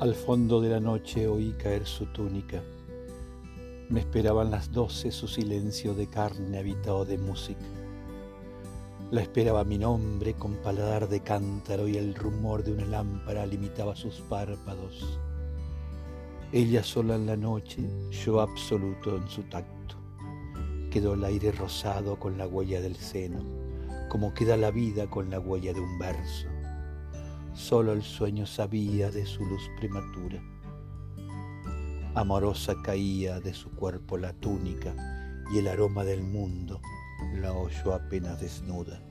Al fondo de la noche oí caer su túnica. Me esperaban las doce su silencio de carne habitado de música. La esperaba mi nombre con paladar de cántaro y el rumor de una lámpara limitaba sus párpados. Ella sola en la noche, yo absoluto en su tacto. Quedó el aire rosado con la huella del seno, como queda la vida con la huella de un verso. Solo el sueño sabía de su luz prematura. Amorosa caía de su cuerpo la túnica y el aroma del mundo la oyó apenas desnuda.